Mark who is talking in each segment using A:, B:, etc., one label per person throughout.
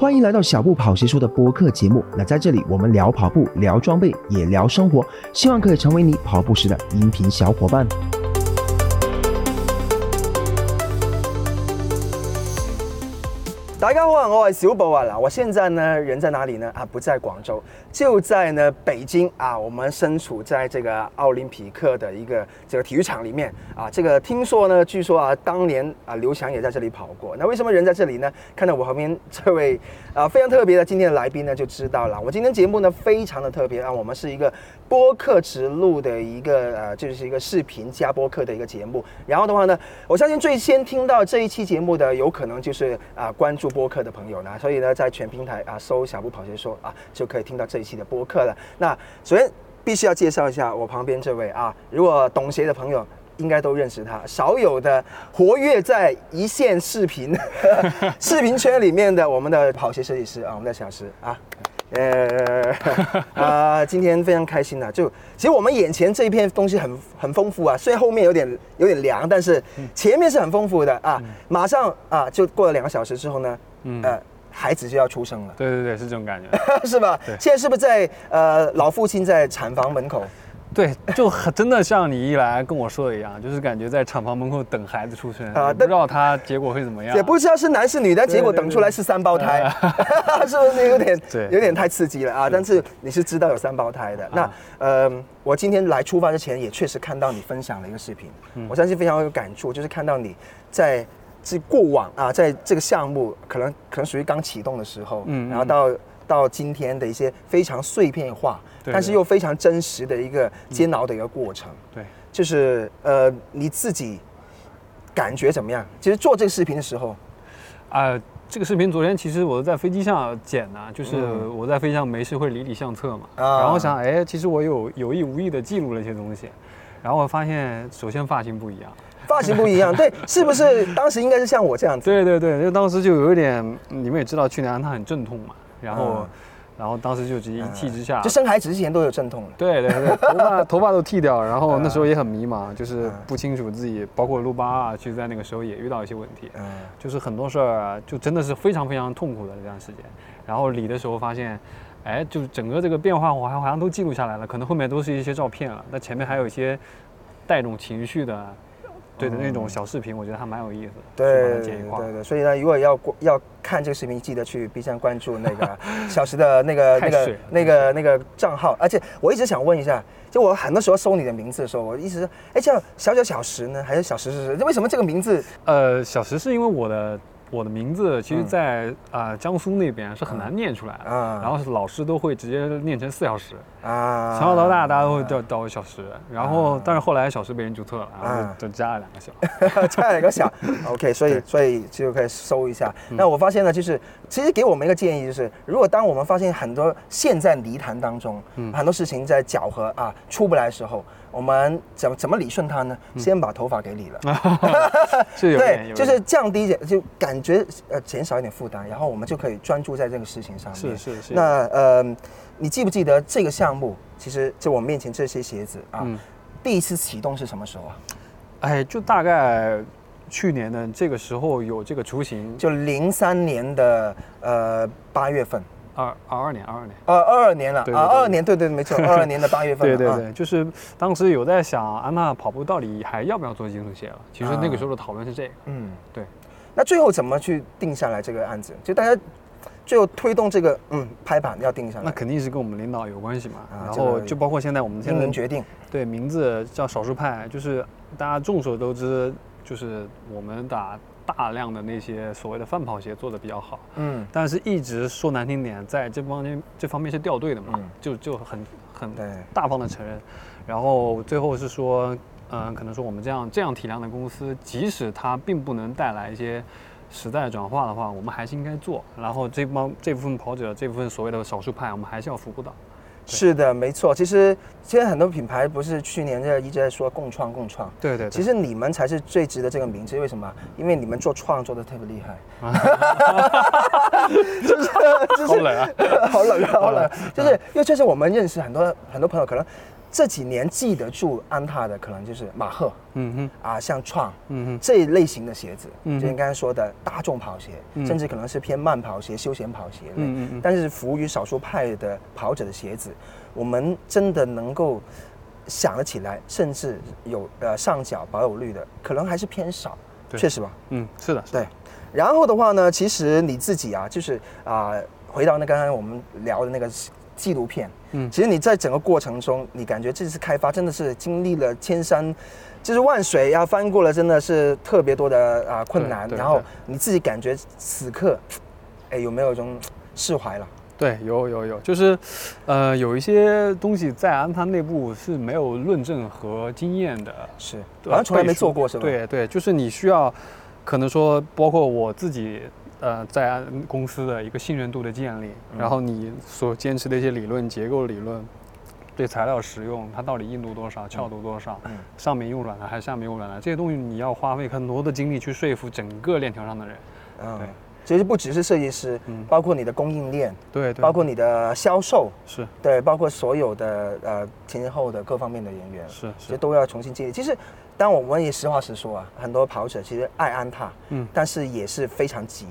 A: 欢迎来到小布跑鞋说的播客节目。那在这里，我们聊跑步，聊装备，也聊生活，希望可以成为你跑步时的音频小伙伴。大家好，我是小布啊！嗱，我现在呢人在哪里呢？啊，不在广州，就在呢北京啊。我们身处在这个奥林匹克的一个这个体育场里面啊。这个听说呢，据说啊，当年啊刘翔也在这里跑过。那为什么人在这里呢？看到我旁边这位啊非常特别的今天的来宾呢，就知道了。我今天节目呢非常的特别啊，我们是一个播客直录的一个呃，就是一个视频加播客的一个节目。然后的话呢，我相信最先听到这一期节目的，有可能就是啊关注。播客的朋友呢，所以呢，在全平台啊搜“小布跑鞋说”啊，就可以听到这一期的播客了。那首先必须要介绍一下我旁边这位啊，如果懂鞋的朋友应该都认识他，少有的活跃在一线视频 视频圈里面的我们的跑鞋设计师啊，我们的小石啊，呃 啊，今天非常开心啊，就其实我们眼前这一片东西很很丰富啊，虽然后面有点有点凉，但是前面是很丰富的啊，马上啊就过了两个小时之后呢。嗯，呃，孩子就要出生了。
B: 对对对，是这种感觉，
A: 是吧？现。在是不是在呃老父亲在产房门口？
B: 對，就很真的像你一来跟我说的一样，就是感觉在厂房门口等孩子出生啊，不知道他结果会怎么样，
A: 也不知道是男是女，但结果等出来是三胞胎，是不是有点 有点太刺激了啊？但是你是知道有三胞胎的。那呃，我今天来出发之前也确实看到你分享了一個視頻，我相信非常有感触，就是看到你在。这过往啊，在这个项目可能可能属于刚启动的时候，嗯，然后到到今天的一些非常碎片化，但是又非常真实的一个煎熬的一个过程，对，就是呃你自己感觉怎么样？其实做这个视频的时候，
B: 啊、呃，这个视频昨天其实我在飞机上剪的，就是我在飞机上没事会理理相册嘛，嗯、然后想，哎，其实我有有意无意的记录了一些东西，然后我发现首先发型不一样，
A: 发型不一样，对，是不是当时应该是像我这样子？
B: 对对对，就当时就有一点，你们也知道，去年安踏很阵痛嘛，然后，嗯、然后当时就直接一气之下，
A: 就生孩子之前都有阵痛。
B: 对对对，头发、头发都剃掉，然后那时候也很迷茫，就是不清楚自己，包括路巴啊，其实在那个时候也遇到一些问题，嗯，就是很多事儿就真的是非常非常痛苦的这段时间。然后理的时候发现，哎，就是整个这个变化我还好像都记录下来了，可能后面都是一些照片了，那前面还有一些带种情绪的。對的那种小视频，我觉得还蛮有意思。
A: 的。对对对，所以呢，如果要要看这个视频，记得去 B 站关注那个 小时的那个那个那个那个账号。而且我一直想问一下，就我很多时候搜你的名字的时候，我一直說，哎，叫小小小时呢，还是小时是？为什么这个名字？
B: 呃，小时是因为我的。我的名字其实在，在、嗯、啊江苏那边是很难念出来的，嗯、然后老师都会直接念成四小时，啊，从小到大大家都会叫叫我小石，然后但是后来小时被人注册了，然后就加了两个小，
A: 加了两个小，OK，所以所以就可以搜一下。那我发现呢，就是其实给我们一个建议，就是如果当我们发现很多现在泥潭当中，嗯、很多事情在搅和啊出不来的時候。我们怎么怎么理顺它呢？先把头发给理了，对，就是降低一点，就感觉呃减少一点负担，然后我们就可以专注在这个事情上面。
B: 是是是。
A: 那呃，你记不记得这个项目？其实就我面前这些鞋子啊，第一次启动是什么时候啊？
B: 哎，就大概去年的这个时候有这个雏形，
A: 就零三年的呃八月份。
B: 二二二年，二二年，
A: 呃，二二年了，啊，二二年，对对，没错，二二年的八月份，
B: 对对对，就是当时有在想，安踏跑步到底还要不要做金属鞋了？其实那个时候的讨论是这个，嗯，对。
A: 那最后怎么去定下来这个案子？就大家最后推动这个，嗯，拍板要定下来，
B: 那肯定是跟我们领导有关系嘛。然后就包括现在我們現在
A: 决定，
B: 对，名字叫少数派，就是大家众所周知，就是我们打。大量的那些所谓的泛跑鞋做的比较好，嗯，但是一直说难听点，在这方面这方面是掉队的嘛，嗯、就就很很大方的承认，然后最后是说，嗯、呃，可能说我们这样这样体量的公司，即使它并不能带来一些时代转化的话，我们还是应该做，然后这帮这部分跑者，这部分所谓的少数派，我们还是要服务到。
A: 是的，没错。其实现在很多品牌不是去年在一直在说共创共创。
B: 对对。
A: 其实你们才是最值得这个名字，为什么？因为你们做创做的特别厉害。就 是就是。好冷啊！好冷啊！好冷。就是因为确实我们认识很多很多朋友，可能这几年记得住安踏的，可能就是马赫，嗯哼，啊，像创，嗯哼，这一类型的鞋子，嗯，就你刚才说的大众跑鞋，甚至可能是偏慢跑鞋、休闲跑鞋类，嗯嗯但是服务于少数派的跑者的鞋子，我们真的能够想得起来，甚至有呃上脚保有率的，可能还是偏少，确实吧？
B: 嗯，是的，
A: 对。然后的话呢，其实你自己啊，就是啊，回到那刚刚我们聊的那个。纪录片，嗯，其实你在整个过程中，你感觉这次开发真的是经历了千山，就是万水要翻过了，真的是特别多的啊困难。然后你自己感觉此刻，哎，有没有一种释怀了？
B: 对，有有有，就是，呃，有一些东西在安踏内部是没有论证和经验的，
A: 是，好像从来没做过，是吧？
B: 对对，就是你需要，可能说，包括我自己。呃，在公司的一个信任度的建立，然后你所坚持的一些理论、结构理论，对材料使用，它到底硬度多少、翘度多少，上面用软的还是下面用软的，这些东西你要花费很多的精力去说服整个链条上的人。嗯，对，
A: 其实不只是设计师，嗯，包括你的供应链，
B: 对，对。
A: 包括你的销售，
B: 是。
A: 对，包括所有的呃前前后的各方面的人员，
B: 是，
A: 其实都要重新建立。其实，当我们也实话实说啊，很多跑者其实爱安踏，嗯，但是也是非常急。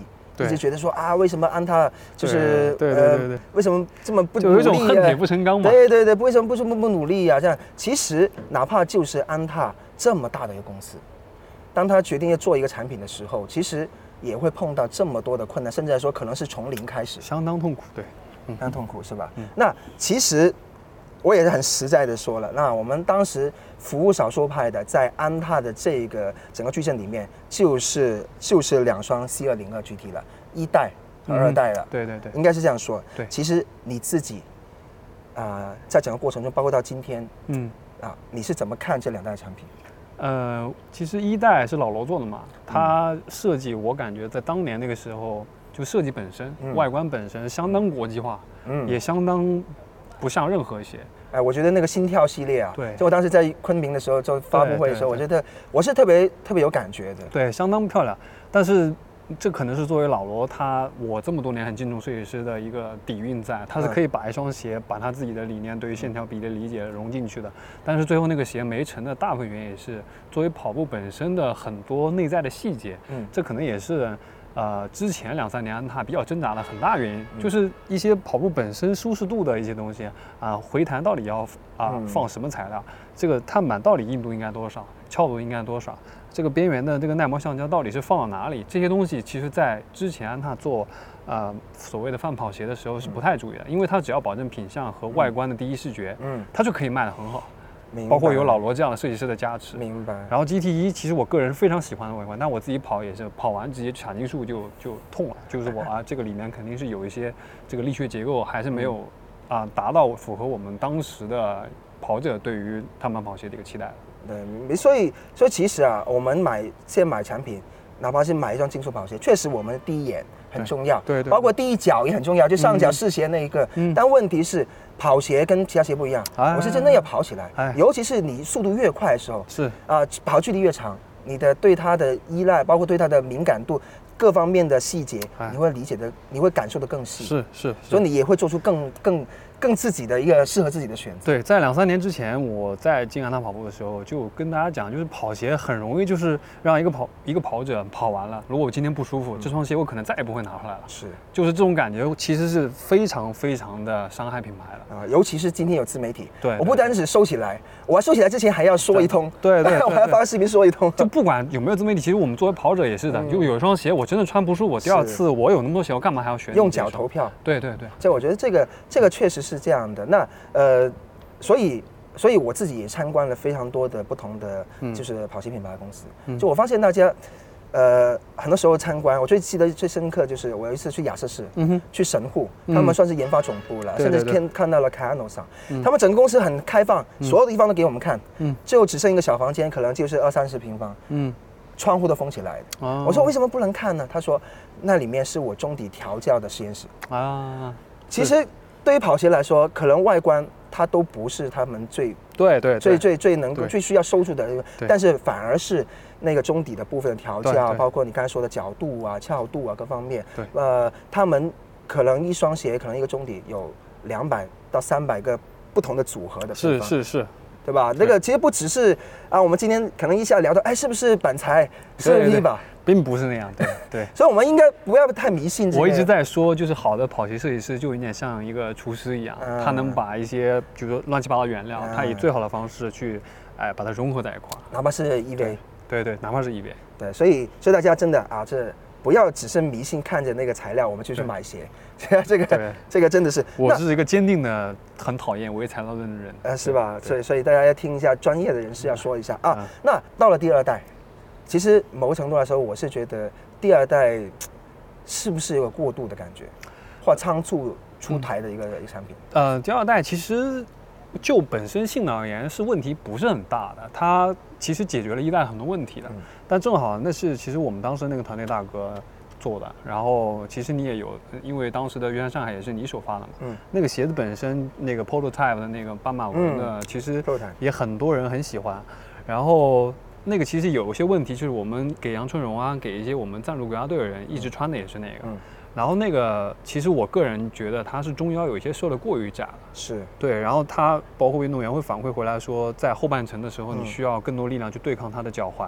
A: 一直觉得说啊，为什么安踏就是
B: 呃，
A: 为什么这么不
B: 努力？有一种恨铁不成钢嘛。
A: 对对对，为什么不这么不努力呀？这样其实哪怕就是安踏这么大的一个公司，当他决定要做一个产品的时候，其实也会碰到这么多的困难，甚至来说可能是从零开始，
B: 相当痛苦。对，
A: 相当痛苦是吧？那其实。我也是很实在的说了，那我们当时服务少数派的，在安踏的这个整个矩阵里面，就是就是两双 C 二零二 GT 了，一代和二代了。
B: 对对对，
A: 应该是这样说。
B: 对，
A: 其实你自己啊，在整个过程中，包括到今天，嗯，啊，你是怎么看这两代产品？
B: 呃，其实一代是老罗做的嘛，他设计我感觉在当年那个时候，就设计本身、外观本身相当国际化，嗯，也相当。不像任何鞋，
A: 哎，我觉得那个心跳系列啊，
B: 对，
A: 就我当时在昆明的时候就发布会的时候，我觉得我是特别特别有感觉的，
B: 对，相当漂亮。但是这可能是作为老罗他我这么多年很敬重设计师的一个底蕴在，他是可以把一双鞋把他自己的理念对于线条比例理解融进去的。但是最后那个鞋没成的大部分原因也是作为跑步本身的很多内在的细节，嗯，这可能也是。呃，之前两三年安踏比较挣扎的很大原因，就是一些跑步本身舒适度的一些东西啊，回弹到底要啊放什么材料？这个碳板到底硬度应该多少？翘度应该多少？这个边缘的这个耐磨橡胶到底是放到哪里？这些东西其实在之前安踏做呃所谓的泛跑鞋的时候是不太注意的，因为它只要保证品相和外观的第一视觉，嗯，它就可以卖得很好。包括有老罗这样的设计师的加持，
A: 明白。
B: 然后 GT 一其实我个人非常喜欢的外观，但我自己跑也是跑完直接髂胫束就就痛了，就是我啊 这个里面肯定是有一些这个力学结构还是没有啊达到符合我们当时的跑者对于碳板跑鞋的一个期待。
A: 对，所以所以其实啊，我们买现在买产品，哪怕是买一双竞速跑鞋，确实我们第一眼很重要，
B: 对对，
A: 包括第一脚也很重要，就上脚试鞋那一个。嗯。但问题是。跑鞋跟其他鞋不一样，我是真的要跑起来，尤其是你速度越快的时候，
B: 是啊，
A: 跑距离越长，你的对它的依赖，包括对它的敏感度，各方面的细节，你会理解的，你会感受的更细，
B: 是是，
A: 所以你也会做出更更。更自己的一个适合自己的选择。
B: 对，在两三年之前，我在金安滩跑步的时候，就跟大家讲，就是跑鞋很容易就是让一个跑一个跑者跑完了，如果我今天不舒服，这双鞋我可能再也不会拿回来了。
A: 是，
B: 就是这种感觉，其实是非常非常的伤害品牌了
A: 啊！尤其是今天有自媒体，
B: 对，
A: 我不单只收起来，我要收起来之前还要说一通，
B: 对 对，
A: 我还要发个视频说一通。
B: 就不管有没有自媒体，其实我们作为跑者也是的，就有一双鞋我真的穿不舒服，第二次我有那么多鞋，我干嘛还要选
A: 用脚投票？
B: 对对对，
A: 这我觉得这个这个确实是这样的。那呃，所以，所以我自己也参观了非常多的不同的，就是跑鞋品牌的公司。就我发现大家，呃，很多时候参观，我最记得最深刻就是我有一次去亚瑟士，去神户，他们算是研发总部了，甚至看看到了凯安诺上，他们整个公司很开放，所有的地方都给我们看，嗯，最后只剩一个小房间，可能就是二三十平方，嗯，窗户都封起来的。我说为什么不能看呢？他说那里面是我中底调教的实验室啊，其实。对于跑鞋来说，可能外观它都不是他们最
B: 对对
A: 最最最能够最需要收住的，但是反而是那个中底的部分的调教，包括你刚才说的角度啊、翘度啊各方面。
B: 对，
A: 呃，他们可能一双鞋，可能一个中底有两百到三百个不同的组合的。
B: 是是是，
A: 对吧？那个其实不只是啊，我们今天可能一下聊到，哎，是不是板材，是不是 V 吧？
B: 并不是那样，对 对。
A: 所以我们应该不要太迷信。
B: 我一直在说，就是好的跑鞋设计师就有点像一个厨师一样，他能把一些比如说乱七八糟原料，他以最好的方式去，哎，把它融合在一块儿。
A: 哪怕是 EV，
B: 对对，哪怕是 EV，
A: 对。所以所以大家真的啊，这不要只是迷信看着那个材料，我们就去买鞋。这个这个真的是，
B: 我是一个坚定的很讨厌唯材料论的人，
A: 呃，是吧？所以所以大家要听一下专业的人士要说一下啊。那到了第二代，其实某个程度来说，我是觉得第二代是不是有个过渡的感觉，或仓促出台的一个一个产品？
B: 呃，第二代其实就本身性能而言是问题不是很大的，它其实解决了一代很多问题的。但正好那是其实我们当时那个团队大哥。做的，然后其实你也有，因为当时的约翰上海也是你首发的嘛。嗯。那个鞋子本身那个 prototype 的那个斑马纹的，其实也很多人很喜欢。然后那个其实有一些问题，就是我们给杨春荣啊，给一些我们赞助国家队的人一直穿的也是那个。嗯。然后那个其实我个人觉得它是中腰有一些瘦的过于窄了。
A: 是。
B: 对，然后它包括运动员会反馈回来说，在后半程的时候你需要更多力量去对抗他的脚踝，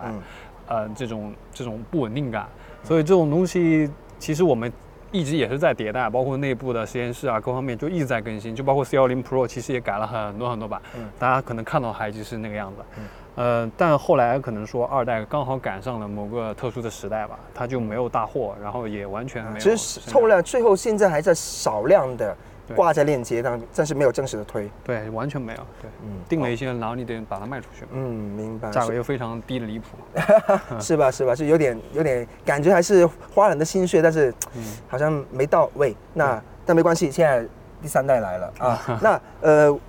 B: 呃，这种这种不稳定感。所以这种东西，其实我们一直也是在迭代，包括内部的实验室啊，各方面就一直在更新。就包括 C 幺零 Pro，其实也改了很多很多版。嗯。大家可能看到还就是那个样子。嗯。呃，但后来可能说二代刚好赶上了某个特殊的时代吧，它就没有大货，然后也完全没有。
A: 其实凑量最后现在还在少量的。挂在链接上，暂时没有正式的推。
B: 对，完全没有。对，嗯，定了一些，然后你得把它卖出去。
A: 嗯，明白。
B: 价格又非常低的离谱。
A: 是吧？是吧？是有点有点感觉，还是花了很多心血，但是 好像没到位。那但没关系，现在第三代来了啊。那呃，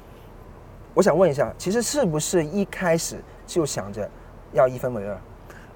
A: 我想问一下，其实是不是一开始就想着要一分为二？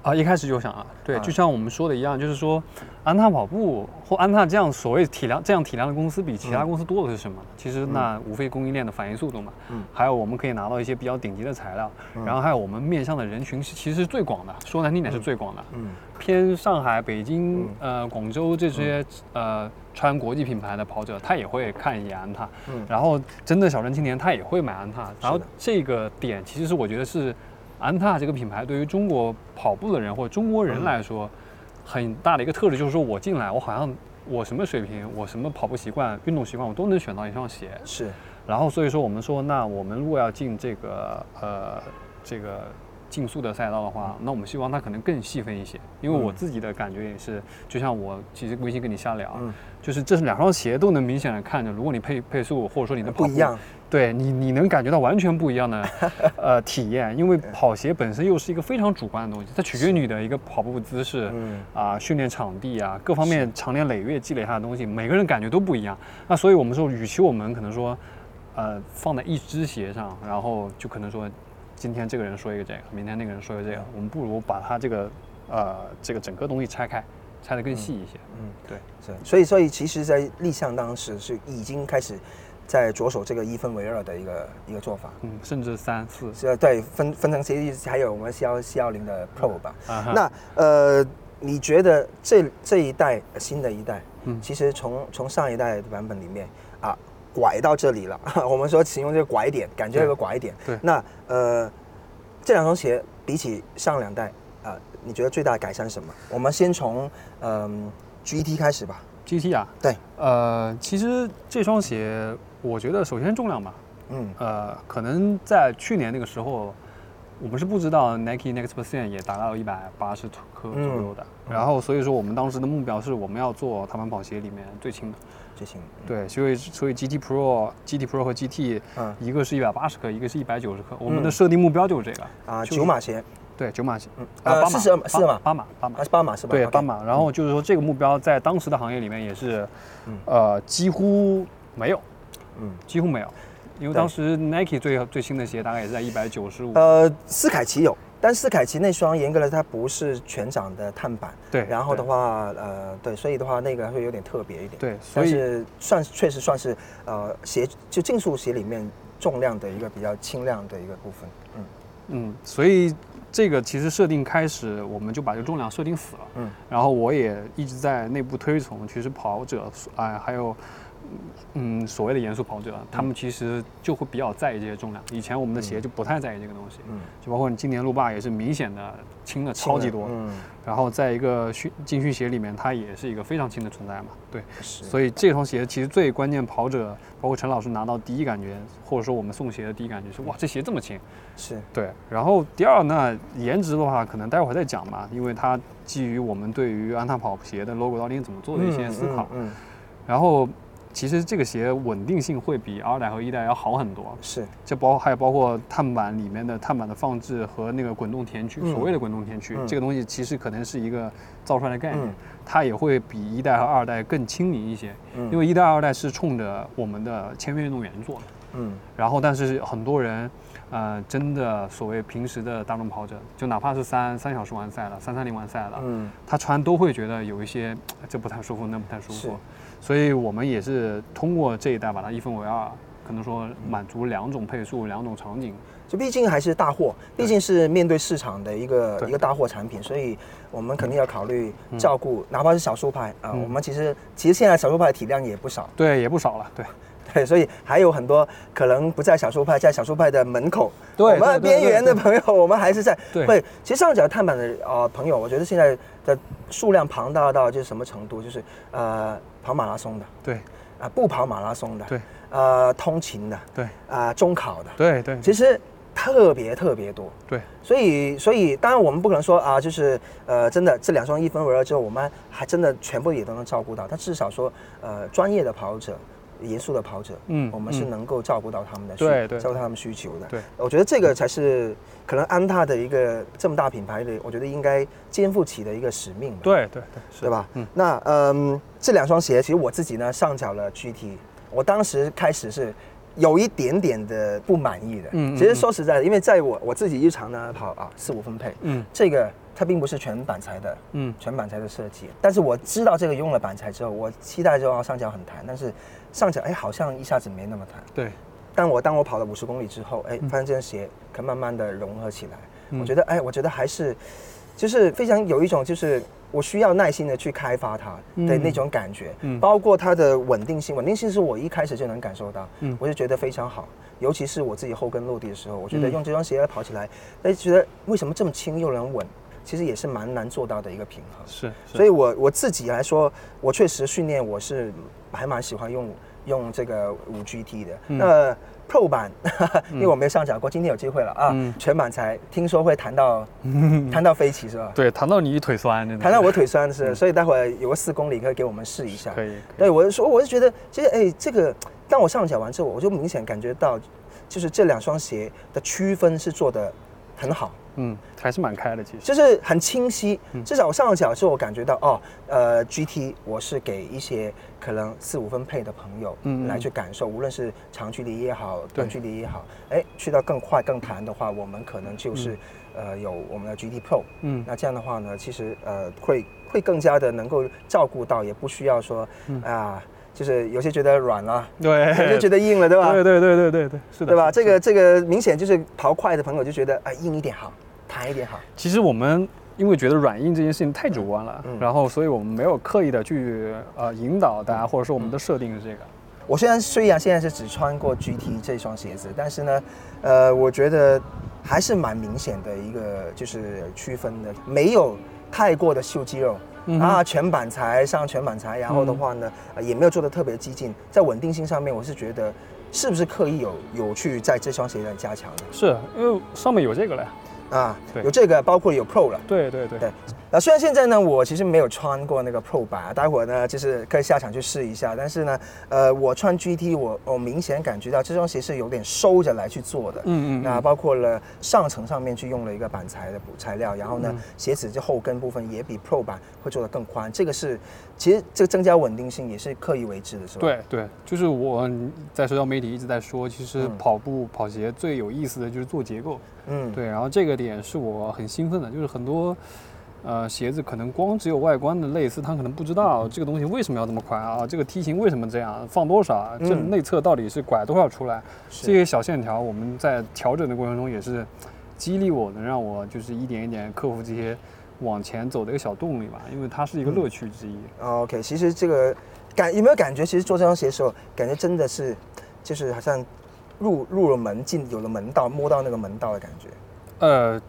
B: 啊，一开始就想啊，对，就像我们说的一样，就是说，安踏跑步或安踏这样所谓体量这样体量的公司，比其他公司多的是什么？其实那无非供应链的反应速度嘛，嗯，还有我们可以拿到一些比较顶级的材料，然后还有我们面向的人群是其实是最广的，说难听点是最广的，嗯，偏上海、北京、呃广州这些呃穿国际品牌的跑者，他也会看一眼安踏，嗯，然后真的小镇青年他也会买安踏，然后这个点其实是我觉得是。安踏这个品牌对于中国跑步的人或者中国人来说，很大的一个特质就是说我进来，我好像我什么水平，我什么跑步习惯、运动习惯，我都能选到一双鞋。
A: 是。
B: 然后所以说我们说，那我们如果要进这个呃这个竞速的赛道的话，那我们希望它可能更细分一些。因为我自己的感觉也是，就像我其实微信跟你瞎聊，就是这是两双鞋都能明显的看着，如果你配配速或者说你的
A: 不一样。
B: 对你，你能感觉到完全不一样的 呃体验，因为跑鞋本身又是一个非常主观的东西，它取决于你的一个跑步姿势，啊，训练场地啊，各方面长年累月积累下的东西，每个人感觉都不一样。那所以我们说，与其我们可能说，呃，放在一只鞋上，然后就可能说，今天这个人说一个这个，明天那个人说一个这个，我们不如把它这个呃这个整个东西拆开，拆得更细一些。嗯，对，
A: 是。所以，所以其实，在立项当时是已经开始。在着手这个一分为二的一个一个做法，
B: 嗯，甚至三四，
A: 是对分分成 C 还有我们 C 幺 C 幺零的 Pro 吧。那呃，你觉得这这一代新的一代，嗯，其实从从上一代的版本里面啊，拐到这里了。我们说形容这个拐点，感觉有个拐点。
B: 对。
A: 那呃，这两双鞋比起上两代啊，你觉得最大的改善是什么？我们先从嗯 GT 开始吧。
B: GT 啊？
A: 对。
B: 呃，其实这双鞋。我觉得首先重量吧，嗯，呃，可能在去年那个时候，我们是不知道 Nike Next Percent 也达到一百八十克左右的，然后所以说我们当时的目标是我们要做踏板跑鞋里面最轻的，
A: 最轻。
B: 对，所以所以 GT Pro、GT Pro 和 GT，嗯，一个是一百八十克，一个是一百九十克，我们的设定目标就是这个。
A: 啊，九码鞋，
B: 对，九码鞋，
A: 嗯，啊，四十四码，
B: 八码，八码，
A: 是八码是吧？
B: 对，八码。然后就是说这个目标在当时的行业里面也是，呃，几乎没有。嗯，几乎没有，因为当时 Nike 最最新的鞋大概也是在一百九十五。
A: 呃，斯凯奇有，但斯凯奇那双严格来说它不是全掌的碳板。
B: 对。
A: 然后的话，呃，对，所以的话那个会有点特别一点。
B: 对，
A: 所以算确实算是呃鞋就竞速鞋里面重量的一个比较轻量的一个部分。嗯
B: 嗯，所以这个其实设定开始我们就把这个重量设定死了。嗯。然后我也一直在内部推崇，其实跑者哎还有。嗯，所谓的严肃跑者，他们其实就会比较在意这些重量。以前我们的鞋就不太在意这个东西，嗯，就包括你今年路霸也是明显的轻了超级多，嗯，然后在一个训进训鞋里面，它也是一个非常轻的存在嘛，对，所以这双鞋其实最关键，跑者包括陈老师拿到第一感觉，或者说我们送鞋的第一感觉是哇，这鞋这么轻，
A: 是。
B: 对。然后第二呢颜值的话，可能待会儿再讲嘛，因为它基于我们对于安踏跑鞋的 logo 到底怎么做的一些思考，嗯，然后。其实这个鞋稳定性会比二代和一代要好很多，
A: 是，
B: 这包还有包括碳板里面的碳板的放置和那个滚动填区，所谓的滚动填区，这个东西其实可能是一个造出来的概念，它也会比一代和二代更亲民一些，因为一代二代是冲着我们的签约运动员做的，嗯，然后但是很多人，呃，真的所谓平时的大众跑者，就哪怕是三三小时完赛了，三三零完赛了，嗯，他穿都会觉得有一些这不太舒服，那不太舒服。所以我们也是通过这一代把它一分为二，可能说满足两种配速、两种场景。
A: 就毕竟还是大货，毕竟是面对市场的一个一个大货产品，所以我们肯定要考虑照顾，哪怕是小数派啊。我们其实其实现在小数派体量也不少，
B: 对，也不少了，对
A: 对。所以还有很多可能不在小数派，在小数派的门口，
B: 对，
A: 我们边缘的朋友，我们还是在会。其实上脚碳板的啊朋友，我觉得现在的数量庞大到就是什么程度，就是呃。跑马拉松的，
B: 对，
A: 啊，不跑马拉松的，
B: 对，
A: 呃，通勤的，
B: 对，
A: 啊，中考的，
B: 对对，
A: 其实特别特别多，
B: 对，
A: 所以所以当然我们不可能说啊，就是呃，真的这两双一分为二之后，我们还真的全部也都能照顾到，但至少说呃，专业的跑者。严肃的跑者，嗯，我们是能够照顾到他们的需，
B: 对对，
A: 照顾他们需求的。
B: 对，
A: 我觉得这个才是可能安踏的一个这么大品牌的，我觉得应该肩负起的一个使命。
B: 对对对，
A: 对吧？嗯，那嗯，这两双鞋其实我自己呢上脚了 GT，我当时开始是有一点点的不满意的。嗯，其实说实在的，因为在我我自己日常呢跑啊四五分配，嗯，这个。它并不是全板材的，嗯，全板材的设计。但是我知道这个用了板材之后，我期待就要上脚很弹，但是上脚哎好像一下子没那么弹。
B: 对。
A: 但我当我跑了五十公里之后，哎，发现这双鞋可慢慢的融合起来。我觉得哎，我觉得还是就是非常有一种就是我需要耐心的去开发它的那种感觉。嗯。包括它的稳定性，稳定性是我一开始就能感受到。嗯。我就觉得非常好，尤其是我自己后跟落地的时候，我觉得用这双鞋跑起来，哎，觉得为什么这么轻又能稳？其实也是蛮难做到的一个平衡，
B: 是，
A: 所以我我自己来说，我确实训练我是还蛮喜欢用用这个五 GT 的。那 Pro 版，因为我没有上脚过，今天有机会了啊！全版才听说会弹到 弹到飞起是吧？
B: 对，弹到你腿酸，
A: 弹到我腿酸是，所以待会儿有个四公里可以给我们试一下。
B: 可以。
A: 对，我是说，我是觉得，其实哎，这个当我上脚完之后，我就明显感觉到，就是这两双鞋的区分是做的很好。
B: 嗯，还是蛮开的，其实
A: 就是很清晰。至少我上了脚之后，我感觉到哦，呃，GT 我是给一些可能四五分配的朋友来去感受，无论是长距离也好，短距离也好，哎，去到更快更弹的话，我们可能就是呃有我们的 GT Pro。嗯，那这样的话呢，其实呃会会更加的能够照顾到，也不需要说啊。就是有些觉得软了，
B: 对，有
A: 些觉得硬了，对吧？
B: 对对对对对对，是的，
A: 对吧？这个这个明显就是跑快的朋友就觉得啊，硬一点好，弹一点好。
B: 其实我们因为觉得软硬这件事情太主观了，然后所以我们没有刻意的去呃引导大家，或者说我们的设定是这个。
A: 我虽然虽然现在是只穿过 GT 这双鞋子，但是呢，呃，我觉得还是蛮明显的一个就是区分的，没有太过的秀肌肉。啊，全板材上全板材，然后的话呢，也没有做的特别激进，在稳定性上面，我是觉得是不是刻意有有去在这双鞋上加强的？
B: 是因为上面有这个了。
A: 啊，对，有这个，包括有 Pro 了。
B: 对对对
A: 对。啊，虽然现在呢，我其实没有穿过那个 Pro 版，待会儿呢，就是可以下场去试一下。但是呢，呃，我穿 GT，我我明显感觉到这双鞋是有点收着来去做的。嗯嗯。那包括了上层上面去用了一个板材的补材料，然后呢，鞋子这后跟部分也比 Pro 版会做的更宽。这个是，其实这个增加稳定性也是刻意为之的，是吧？
B: 对对，就是我在社交媒体一直在说，其实跑步跑鞋最有意思的就是做结构。嗯，对，然后这个点是我很兴奋的，就是很多，呃，鞋子可能光只有外观的类似，他可能不知道这个东西为什么要这么宽啊，这个梯形为什么这样，放多少，这内侧到底是拐多少出来，这些小线条，我们在调整的过程中也是激励我，能让我就是一点一点克服这些往前走的一个小动力吧，因为它是一个乐趣之一。
A: OK，其实这个。感有没有感觉？其实做这双鞋的时候，感觉真的是，就是好像入入了门，进有了门道，摸到那个门道的感觉。
B: 呃。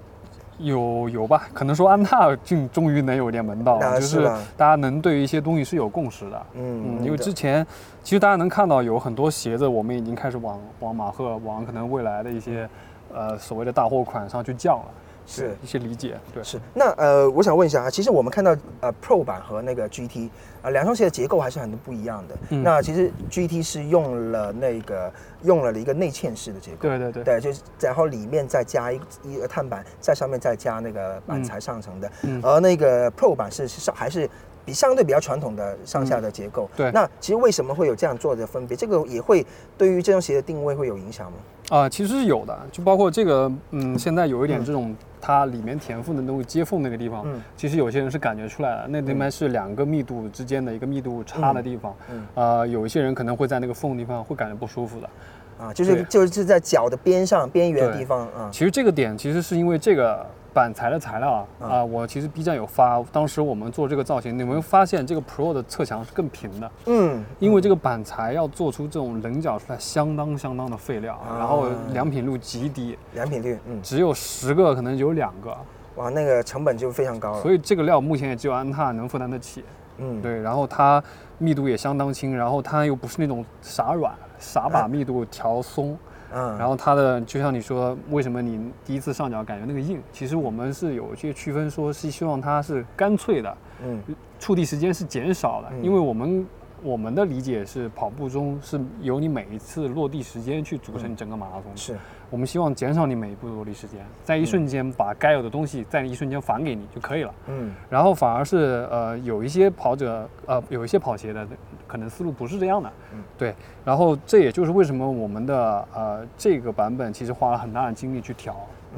B: 有有吧，可能说安踏竟终于能有点门道，就是大家能对一些东西是有共识的。嗯，因为之前其实大家能看到有很多鞋子，我们已经开始往往马赫往可能未来的一些呃所谓的大货款上去降了。是一些理解，对，
A: 是那呃，我想问一下啊，其实我们看到呃 Pro 版和那个 GT 啊，两双鞋的结构还是很不一样的。那其实 GT 是用了那个用了一个内嵌式的结构，
B: 对对对，
A: 对，就是然后里面再加一一个碳板，在上面再加那个板材上层的，而那个 Pro 版是上还是。比相对比较传统的上下的结构，
B: 对。
A: 那其实为什么会有这样做的分别？这个也会对于这双鞋的定位会有影响吗？
B: 啊，其实是有的，就包括这个，嗯，现在有一点这种它里面填缝的那个接缝那个地方，嗯，其实有些人是感觉出来了，那里面是两个密度之间的一个密度差的地方，嗯，呃，有一些人可能会在那个缝地方会感觉不舒服的，
A: 啊，就是就是在脚的边上边缘地方啊。
B: 其实这个点其实是因为这个。板材的材料啊，啊，我其实 B 站有发，当时我们做这个造型，你们发现这个 Pro 的侧墙是更平的，嗯，因为这个板材要做出这种棱角出来，相当相当的费料，然后良品率极低，
A: 良品率，嗯，
B: 只有十个可能有两个，
A: 哇，那个成本就非常高了，
B: 所以这个料目前也只有安踏能负担得起，嗯，对，然后它密度也相当轻，然后它又不是那种傻软，傻把密度调松。嗯，然后它的就像你说，为什么你第一次上脚感觉那个硬？其实我们是有一些区分，说是希望它是干脆的，嗯，触地时间是减少的，因为我们我们的理解是跑步中是由你每一次落地时间去组成整个马拉松，
A: 是。
B: 我们希望减少你每一步的落地时间，在一瞬间把该有的东西在一瞬间返给你就可以了。嗯，然后反而是呃有一些跑者呃有一些跑鞋的可能思路不是这样的。嗯，对。然后这也就是为什么我们的呃这个版本其实花了很大的精力去调，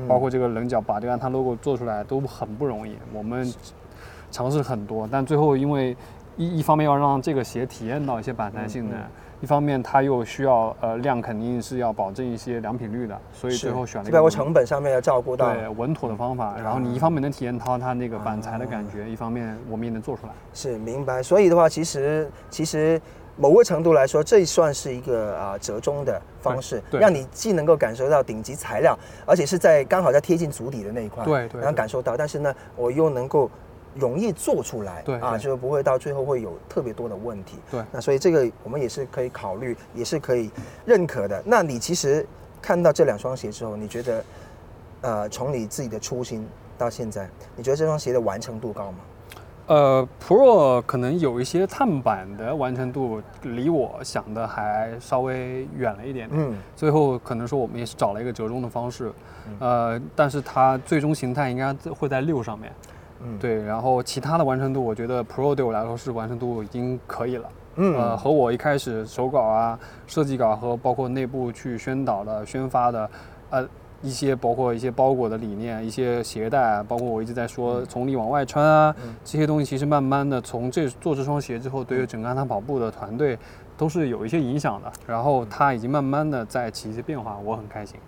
B: 包括这个棱角把这个它 logo 做出来都很不容易。我们尝试很多，但最后因为一一方面要让这个鞋体验到一些板弹性能。一方面，它又需要呃量，肯定是要保证一些良品率的，所以最后选了一个
A: 包括成本上面要照顾到
B: 对稳妥的方法。然后你一方面能体验到它那个板材的感觉，一方面我们也能做出来。
A: 是明白。所以的话，其实其实某个程度来说，这算是一个啊折中的方式，让你既能够感受到顶级材料，而且是在刚好在贴近足底的那一块，
B: 对对，
A: 然后感受到，但是呢，我又能够。容易做出来，
B: 对啊，
A: 就不会到最后会有特别多的问题。
B: 对，
A: 那所以这个我们也是可以考虑，也是可以认可的。那你其实看到这两双鞋之后，你觉得，呃，从你自己的初心到现在，你觉得这双鞋的完成度高吗？
B: 呃，Pro 可能有一些碳板的完成度离我想的还稍微远了一点点。嗯，最后可能说我们也是找了一个折中的方式，呃，但是它最终形态应该会在六上面。嗯，对，然后其他的完成度，我觉得 Pro 对我来说是完成度已经可以了。嗯，呃，和我一开始手稿啊、设计稿和包括内部去宣导的、宣发的，呃，一些包括一些包裹的理念、一些鞋带，包括我一直在说从里往外穿啊，这些东西其实慢慢的从这做这双鞋之后，对于整个安踏跑步的团队都是有一些影响的。然后它已经慢慢的在起一些变化，我很开心。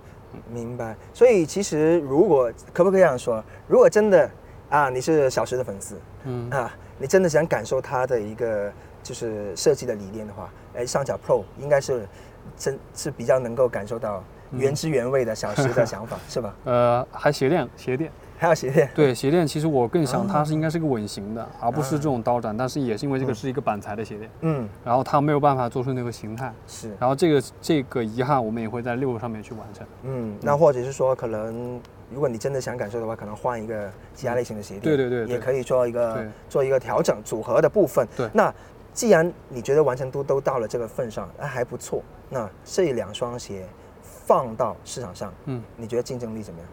A: 明白。所以其实如果可不可以这样说，如果真的。啊，你是小石的粉丝，嗯。啊，你真的想感受它的一个就是设计的理念的话，哎，上脚 Pro 应该是真是比较能够感受到原汁原味的小石的想法，是吧？
B: 呃，还鞋垫，鞋垫，
A: 还有鞋垫。
B: 对，鞋垫其实我更想它是应该是个稳型的，而不是这种刀斩，但是也是因为这个是一个板材的鞋垫，嗯，然后它没有办法做出那个形态，
A: 是，
B: 然后这个这个遗憾我们也会在六上面去完成，
A: 嗯，那或者是说可能。如果你真的想感受的话，可能换一个其他类型的鞋垫，
B: 对对对，
A: 也可以做一个做一个调整组合的部分。
B: 对，
A: 那既然你觉得完成度都到了这个份上，那还不错。那这两双鞋放到市场上，嗯，你觉得竞争力怎么样？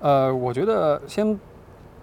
B: 呃，我觉得先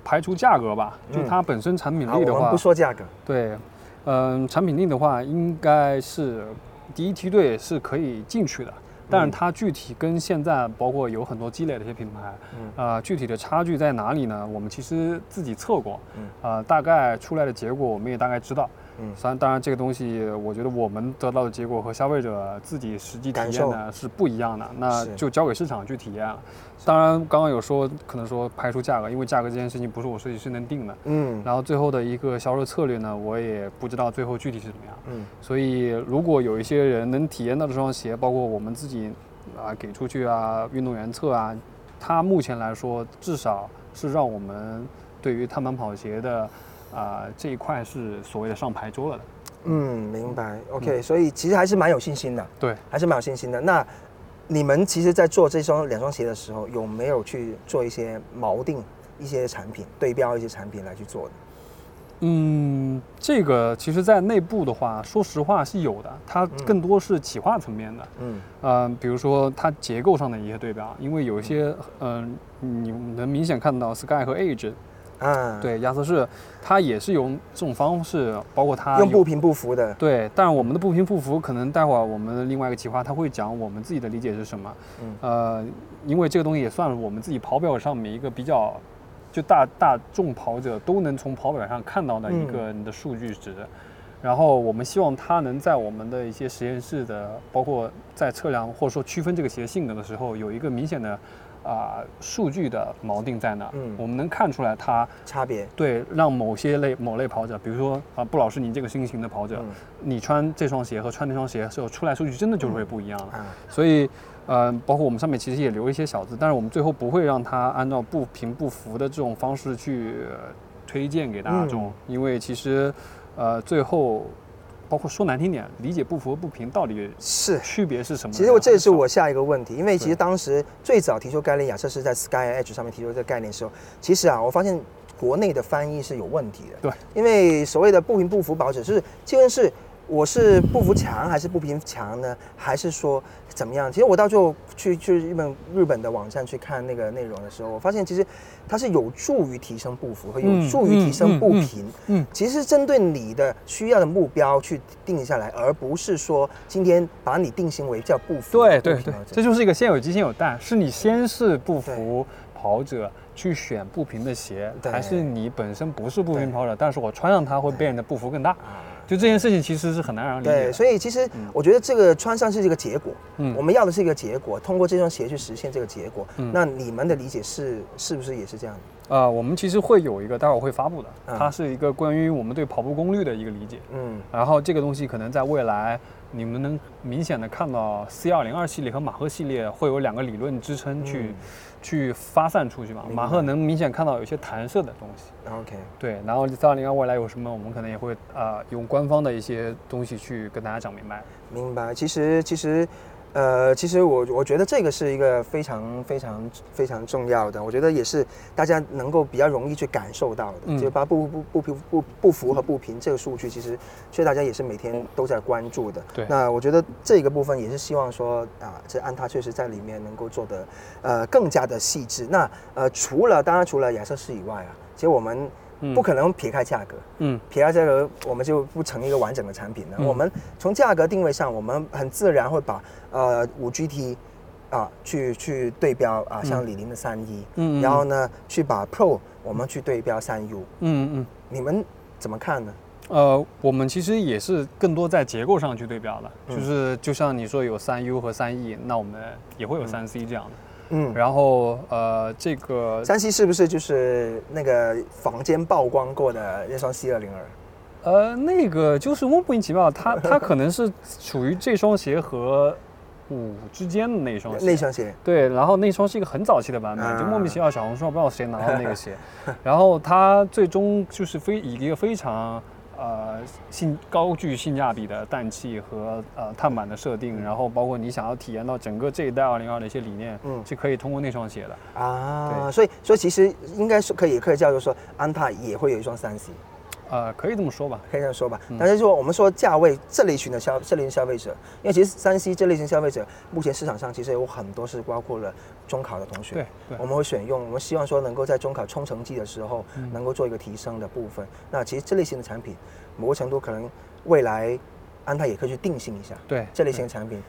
B: 排除价格吧，就它本身产品力的话，
A: 不说价格。
B: 对，嗯，产品力的话，应该是第一梯队是可以进去的。但是它具体跟现在包括有很多积累的一些品牌，呃，具体的差距在哪里呢？我们其实自己测过，呃，大概出来的结果我们也大概知道。嗯，当然，当然这个东西，我觉得我们得到的结果和消费者自己实际体验呢是不一样的，那就交给市场去体验了。当然，刚刚有说可能说排除价格，因为价格这件事情不是我设计师能定的。嗯。然后最后的一个销售策略呢，我也不知道最后具体是怎么样。嗯。所以如果有一些人能体验到这双鞋，包括我们自己啊给出去啊，运动员测啊，它目前来说至少是让我们对于碳板跑鞋的啊这一块是所谓的上牌桌了的。
A: 嗯，明白。OK，所以其实还是蛮有信心的。
B: 对，
A: 还是蛮有信心的。那。你们其实，在做这双两双鞋的时候，有没有去做一些锚定一些产品，对标一些产品来去做的？
B: 嗯，这个其实，在内部的话，说实话是有的，它更多是企划层面的。嗯，呃，比如说它结构上的一些对标，因为有一些，嗯，你能明显看到 Sky 和 Age。嗯，对，亚瑟士，它也是用这种方式，包括它
A: 用不平不服的。
B: 对，但是我们的不平不服，可能待会儿我们另外一个企划他会讲我们自己的理解是什么。嗯，呃，因为这个东西也算是我们自己跑表上面一个比较，就大大众跑者都能从跑表上看到的一个你的数据值。然后我们希望它能在我们的一些实验室的，包括在测量或者说区分这个鞋性能的时候，有一个明显的。啊，数据的锚定在哪？嗯，我们能看出来它
A: 差别。
B: 对，让某些类某类跑者，比如说啊，布老师，你这个新型的跑者，你穿这双鞋和穿那双鞋时候出来数据真的就会不一样了。所以，呃，包括我们上面其实也留一些小字，但是我们最后不会让它按照不平不服的这种方式去推荐给大众，因为其实，呃，最后。包括说难听点，理解不符和不平到底
A: 是
B: 区别是什么？
A: 其实我这也是我下一个问题，因为其实当时最早提出概念，亚瑟是在 Sky Edge 上面提出这个概念的时候，其实啊，我发现国内的翻译是有问题的。
B: 对，
A: 因为所谓的不平不服保者，就是既然是。我是不服强还是不平强呢？还是说怎么样？其实我到最后去去日本日本的网站去看那个内容的时候，我发现其实它是有助于提升不服和有助于提升不平。嗯，其实针对你的需要的目标去定下来，而不是说今天把你定性为叫不服。
B: 对对对，这就是一个先有鸡先有蛋，是你先是不服跑者去选不平的鞋，还是你本身不是不平跑者，但是我穿上它会变得不服更大？就这件事情其实是很难让人理解。
A: 对，所以其实我觉得这个穿上是一个结果，嗯，我们要的是一个结果，通过这双鞋去实现这个结果。嗯，那你们的理解是是不是也是这样
B: 的？呃，我们其实会有一个待会儿会发布的，它是一个关于我们对跑步功率的一个理解。嗯，然后这个东西可能在未来你们能明显的看到 C 二零二系列和马赫系列会有两个理论支撑去。去发散出去嘛，马赫能明显看到有些弹射的东西。
A: OK，
B: 对，然后三二零二未来有什么，我们可能也会啊用官方的一些东西去跟大家讲明白。
A: 明白，其实其实。呃，其实我我觉得这个是一个非常非常非常重要的，我觉得也是大家能够比较容易去感受到的，就把不不不不不不服和不平这个数据，其实其实大家也是每天都在关注的。
B: 对，
A: 那我觉得这个部分也是希望说啊，这安踏确实在里面能够做的呃更加的细致。那呃，除了当然除了亚瑟士以外啊，其实我们。不可能撇开价格，嗯，撇开价格，我们就不成一个完整的产品了。我们从价格定位上，我们很自然会把呃五 GT 啊去去对标啊，像李宁的三一，嗯，然后呢去把 Pro 我们去对标三 U，嗯嗯，你们怎么看呢？
B: 呃，我们其实也是更多在结构上去对标了，就是就像你说有三 U 和三 E，那我们也会有三 C 这样的。嗯，然后呃，这个
A: 山西是不是就是那个房间曝光过的那双 C 二零
B: 二？呃，那个就是莫名其妙，它它可能是属于这双鞋和五之间的那双鞋。
A: 那双鞋。
B: 对，然后那双是一个很早期的版本，就莫名其妙小红书上不知道谁拿到那个鞋，然后它最终就是非以一个非常。呃，性高具性价比的氮气和呃碳板的设定，然后包括你想要体验到整个这一代二零二的一些理念，嗯，是可以通过那双鞋的
A: 啊。所以，所以其实应该是可以，可以叫做说，安踏也会有一双三 C。
B: 呃，可以这么说吧，
A: 可以这样说吧。但是说我们说价位这类群的消这类型消费者，因为其实山西这类型消费者目前市场上其实有很多是包括了中考的同学，
B: 对，
A: 我们会选用，我们希望说能够在中考冲成绩的时候能够做一个提升的部分。那其实这类型的产品，某个程度可能未来安踏也可以去定性一下，
B: 对，
A: 这类型的产品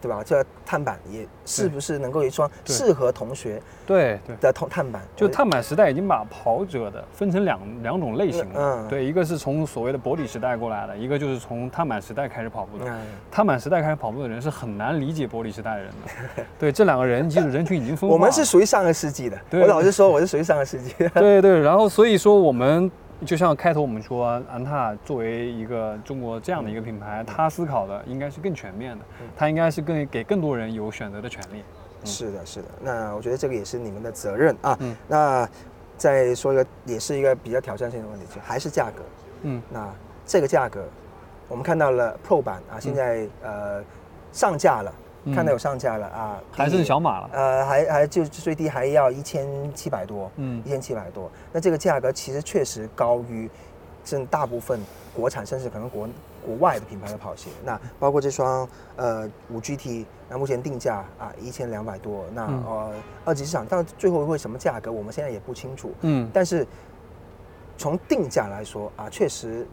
A: 对吧？这碳板也是不是能够一双适合同学
B: 对对
A: 的碳碳板？
B: 就碳板时代已经把跑者的分成两两种类型了。嗯，对，一个是从所谓的薄底时代过来的，一个就是从碳板时代开始跑步的。碳板时代开始跑步的人是很难理解薄底时代的人的。对，这两个人其实人群已经分。
A: 我们是属于上个世纪的。我老是说我是属于上个世纪。
B: 对对，然后所以说我们。就像开头我们说，安踏作为一个中国这样的一个品牌，它思考的应该是更全面的，它应该是更给更多人有选择的权利。
A: 是的，是的。那我觉得这个也是你们的责任啊。嗯。那再说一个，也是一个比较挑战性的问题，就还是价格。嗯。那这个价格，我们看到了 Pro 版啊，现在呃上架了。看到有上架了啊，
B: 还是小码了。
A: 呃，还还就最低还要一千七百多，嗯，一千七百多。那这个价格其实确实高于，正大部分国产甚至可能国国外的品牌的跑鞋。那包括这双呃五 GT，那目前定价啊一千两百多。那呃二级市场到最后会什么价格，我们现在也不清楚。嗯，但是从定价来说啊，确实。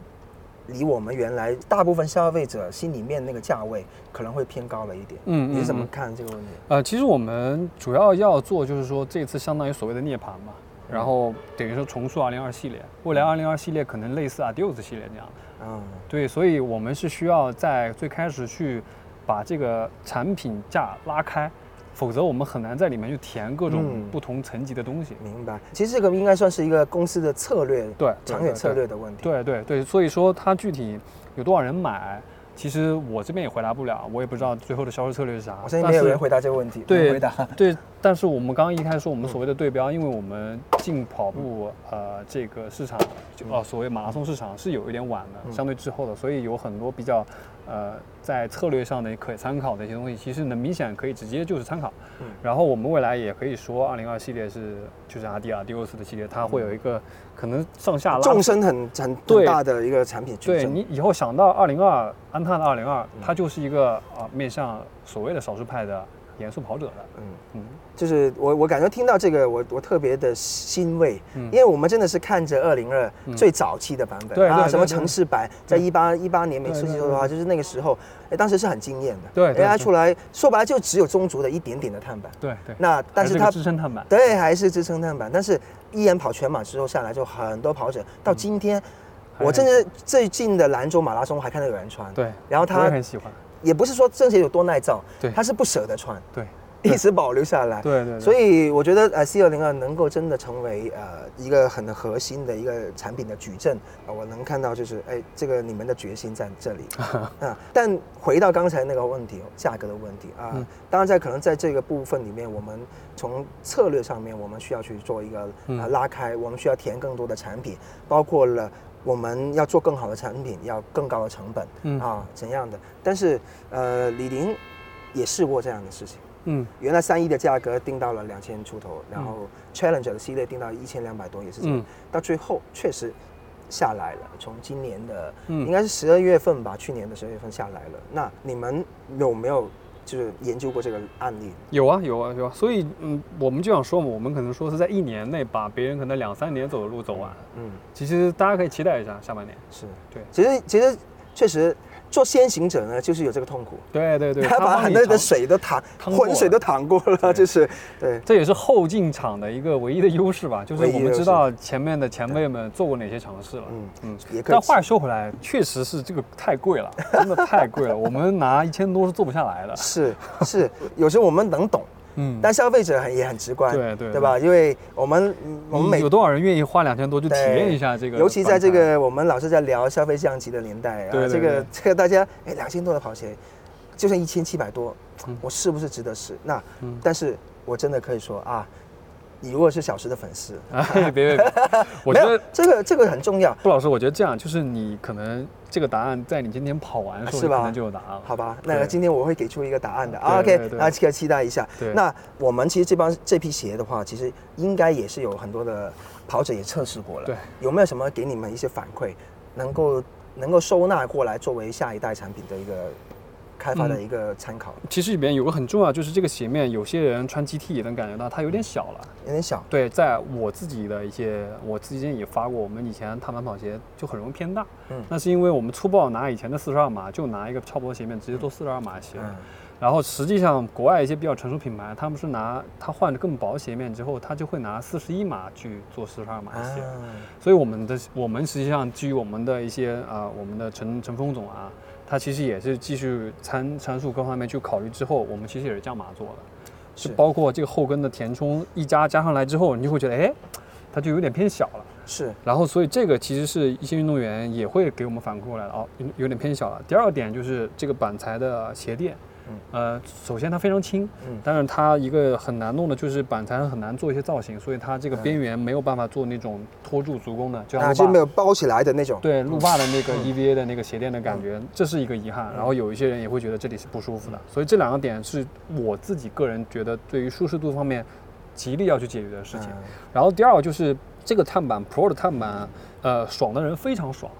A: 离我们原来大部分消费者心里面那个价位可能会偏高了一点。嗯，你是怎么看这个问题？
B: 呃，其实我们主要要做就是说，这次相当于所谓的涅槃嘛，然后等于说重塑二零二系列，未来二零二系列可能类似 Adios 系列这样的。嗯，对，所以我们是需要在最开始去把这个产品价拉开。否则我们很难在里面去填各种不同层级的东西。
A: 明白。其实这个应该算是一个公司的策略，
B: 对
A: 长远策略的问题。
B: 对对对，所以说它具体有多少人买，其实我这边也回答不了，我也不知道最后的销售策略是啥。
A: 我相信没有人回答这个问题。
B: 对，
A: 回答。
B: 对，但是我们刚刚一开始说我们所谓的对标，因为我们进跑步呃这个市场，就哦所谓马拉松市场是有一点晚的，相对滞后的，所以有很多比较。呃，在策略上的可参考的一些东西，其实能明显可以直接就是参考。嗯，然后我们未来也可以说，二零二系列是就是阿迪亚迪欧斯的系列，它会有一个可能上下拉
A: 纵深很很大的一个产品。
B: 对你以后想到二零二安踏的二零二，它就是一个啊面向所谓的少数派的严肃跑者的。嗯
A: 嗯。就是我，我感觉听到这个，我我特别的欣慰，因为我们真的是看着二零二最早期的版本
B: 啊，
A: 什么城市版，在一八一八年没记错的话，就是那个时候，哎，当时是很惊艳的，
B: 对
A: ，AI 出来说白了就只有中足的一点点的碳板，
B: 对对，
A: 那
B: 但是它支撑碳板，
A: 对，还是支撑碳板，但是依然跑全马之后下来就很多跑者，到今天，我甚至最近的兰州马拉松还看到有人穿，
B: 对，
A: 然后他
B: 也很喜欢，
A: 也不是说这些有多耐造，
B: 对，
A: 他是不舍得穿，
B: 对。
A: 一直保留下来，
B: 对 对，
A: 所以我觉得呃 C 二零二能够真的成为呃一个很核心的一个产品的矩阵啊，我能看到就是哎这个你们的决心在这里 啊。但回到刚才那个问题，价格的问题啊，当然在可能在这个部分里面，我们从策略上面我们需要去做一个啊拉开，我们需要填更多的产品，包括了我们要做更好的产品，要更高的成本啊怎样的？但是呃李宁也试过这样的事情。嗯，原来三一的价格定到了两千出头，然后 Challenger 的系列定到一千两百多，也是这样。到最后确实下来了，从今年的嗯应该是十二月份吧，去年的十二月份下来了。那你们有没有就是研究过这个案例？
B: 有啊，有啊，有啊。所以嗯，我们就想说嘛，我们可能说是在一年内把别人可能两三年走的路走完。嗯，其实大家可以期待一下下半年。
A: 是
B: 对，
A: 其实其实确实。做先行者呢，就是有这个痛苦。
B: 对对对，
A: 他把很多的水都淌，浑水都淌过了，就是对。
B: 这也是后进场的一个唯一的优势吧，就是我们知道前面的前辈们做过哪些尝试了。嗯嗯。但话说回来，确实是这个太贵了，真的太贵了，我们拿一千多是做不下来的。
A: 是是，有时候我们能懂。嗯，但消费者很也很直观，
B: 对对，
A: 对吧？因为我们我们每
B: 有多少人愿意花两千多去体验一下这个？
A: 尤其在这个我们老是在聊消费降级的年代啊，这个这个大家哎，两千多的跑鞋，就算一千七百多，我是不是值得试？那但是我真的可以说啊。你如果是小时的粉丝，
B: 别别别，我觉得
A: 这个这个很重要。
B: 布老师，我觉得这样就是你可能这个答案在你今天跑完的时候可能就有答案了。
A: 好吧，那今天我会给出一个答案的。OK，那可以期待一下。那我们其实这帮这批鞋的话，其实应该也是有很多的跑者也测试过了。
B: 对，
A: 有没有什么给你们一些反馈，能够能够收纳过来作为下一代产品的一个开发的一个参考。
B: 其实里边有个很重要，就是这个鞋面，有些人穿 GT 也能感觉到它有点小了，
A: 有点小。
B: 对，在我自己的一些，我之前也发过，我们以前碳板跑鞋就很容易偏大。嗯，那是因为我们粗暴拿以前的四十二码，就拿一个超薄鞋面直接做四十二码鞋。然后实际上，国外一些比较成熟品牌，他们是拿它换了更薄鞋面之后，他就会拿四十一码去做四十二码鞋。所以我们的我们实际上基于我们的一些啊，我们的陈陈峰总啊，他其实也是继续参参数各方面去考虑之后，我们其实也是降码做的，是包括这个后跟的填充一加加上来之后，你就会觉得哎，它就有点偏小了。
A: 是。
B: 然后所以这个其实是一些运动员也会给我们反馈过来的哦，有有点偏小了。第二点就是这个板材的鞋垫。呃，首先它非常轻，嗯，但是它一个很难弄的就是板材很难做一些造型，所以它这个边缘没有办法做那种托住足弓的，
A: 就啊，就没有包起来的那种，
B: 对，路霸的那个 EVA 的那个鞋垫的感觉，这是一个遗憾。然后有一些人也会觉得这里是不舒服的，所以这两个点是我自己个人觉得对于舒适度方面极力要去解决的事情。然后第二个就是这个碳板 Pro 的碳板，呃，爽的人非常爽。